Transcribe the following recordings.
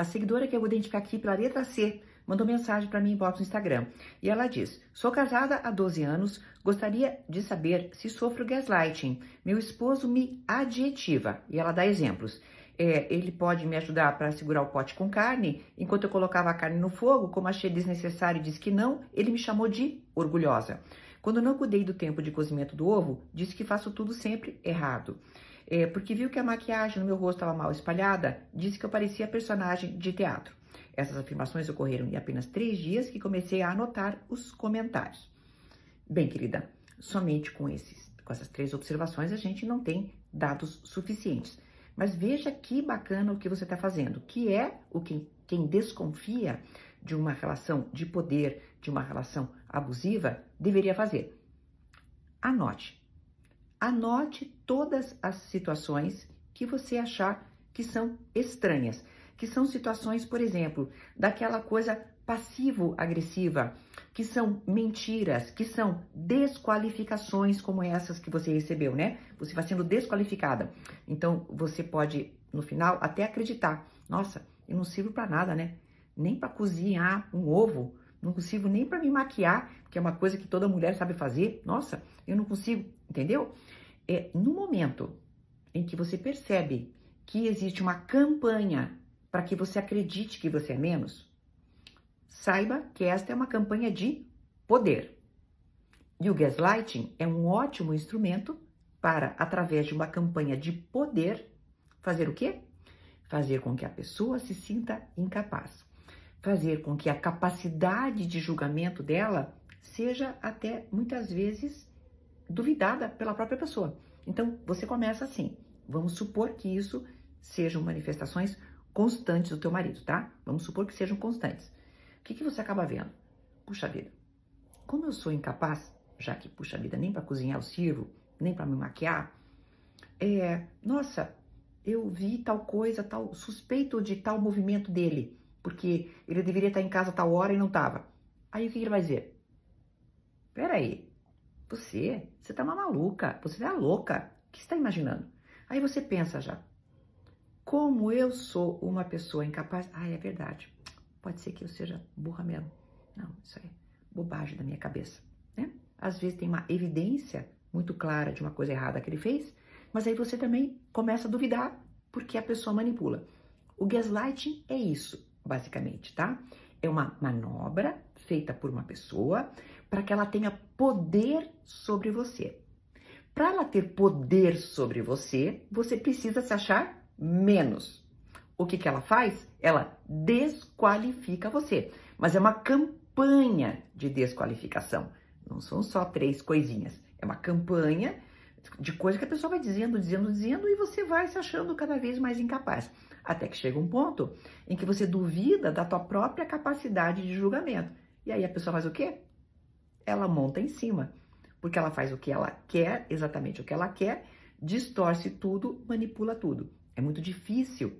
a seguidora que eu vou identificar aqui pela letra C mandou mensagem para mim em no Instagram. E ela diz: Sou casada há 12 anos, gostaria de saber se sofro gaslighting. Meu esposo me adjetiva. E ela dá exemplos. É, ele pode me ajudar para segurar o pote com carne. Enquanto eu colocava a carne no fogo, como achei desnecessário e disse que não, ele me chamou de orgulhosa. Quando não cuidei do tempo de cozimento do ovo, disse que faço tudo sempre errado. É, porque viu que a maquiagem no meu rosto estava mal espalhada, disse que eu parecia personagem de teatro. Essas afirmações ocorreram em apenas três dias que comecei a anotar os comentários. Bem, querida, somente com, esses, com essas três observações a gente não tem dados suficientes. Mas veja que bacana o que você está fazendo, que é o que quem desconfia de uma relação de poder, de uma relação abusiva, deveria fazer. Anote. Anote todas as situações que você achar que são estranhas, que são situações, por exemplo, daquela coisa passivo-agressiva, que são mentiras, que são desqualificações como essas que você recebeu, né? Você vai sendo desqualificada. Então, você pode, no final, até acreditar: nossa, eu não sirvo para nada, né? Nem para cozinhar um ovo, não consigo nem para me maquiar, que é uma coisa que toda mulher sabe fazer. Nossa, eu não consigo, entendeu? É no momento em que você percebe que existe uma campanha para que você acredite que você é menos, saiba que esta é uma campanha de poder. E o gaslighting é um ótimo instrumento para, através de uma campanha de poder, fazer o quê? Fazer com que a pessoa se sinta incapaz. Fazer com que a capacidade de julgamento dela seja até muitas vezes duvidada pela própria pessoa. Então, você começa assim. Vamos supor que isso sejam manifestações constantes do teu marido, tá? Vamos supor que sejam constantes. O que, que você acaba vendo? Puxa vida, como eu sou incapaz, já que, puxa vida, nem para cozinhar eu sirvo, nem para me maquiar, é, nossa, eu vi tal coisa, tal, suspeito de tal movimento dele, porque ele deveria estar em casa tal hora e não estava. Aí o que, que ele vai dizer? Peraí, você, você tá uma maluca, você é louca, o que você está imaginando? Aí você pensa já, como eu sou uma pessoa incapaz, ah, é verdade, pode ser que eu seja burra mesmo. Não, isso é bobagem da minha cabeça, né? Às vezes tem uma evidência muito clara de uma coisa errada que ele fez, mas aí você também começa a duvidar porque a pessoa manipula. O gaslighting é isso, basicamente, tá? É uma manobra feita por uma pessoa para que ela tenha poder sobre você. Para ela ter poder sobre você, você precisa se achar menos. O que, que ela faz? Ela desqualifica você. Mas é uma campanha de desqualificação. Não são só três coisinhas. É uma campanha de coisa que a pessoa vai dizendo, dizendo, dizendo e você vai se achando cada vez mais incapaz. Até que chega um ponto em que você duvida da tua própria capacidade de julgamento. E aí a pessoa faz o quê? Ela monta em cima. Porque ela faz o que ela quer, exatamente o que ela quer, distorce tudo, manipula tudo. É muito difícil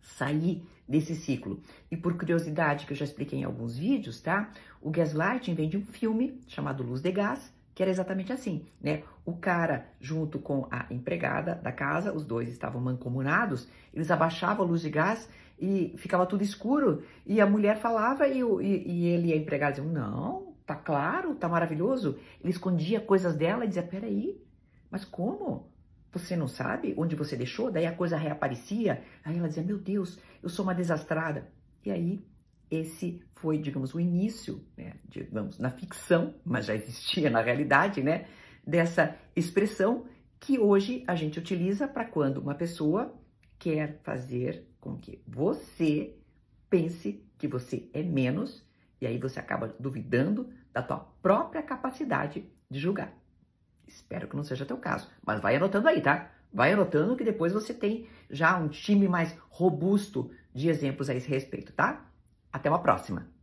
sair desse ciclo. E por curiosidade, que eu já expliquei em alguns vídeos, tá? O gaslighting vem de um filme chamado Luz de Gás, que era exatamente assim, né? O cara, junto com a empregada da casa, os dois estavam mancomunados, eles abaixavam a luz de gás e ficava tudo escuro, e a mulher falava e, e, e ele e a empregada diziam, não, tá claro, tá maravilhoso. Ele escondia coisas dela e dizia, peraí, mas como? Você não sabe onde você deixou? Daí a coisa reaparecia. Aí ela dizia: Meu Deus, eu sou uma desastrada. E aí, esse foi, digamos, o início, né, digamos, na ficção, mas já existia na realidade, né, dessa expressão que hoje a gente utiliza para quando uma pessoa quer fazer com que você pense que você é menos e aí você acaba duvidando da tua própria capacidade de julgar. Espero que não seja teu caso, mas vai anotando aí, tá? Vai anotando que depois você tem já um time mais robusto de exemplos a esse respeito, tá? Até uma próxima!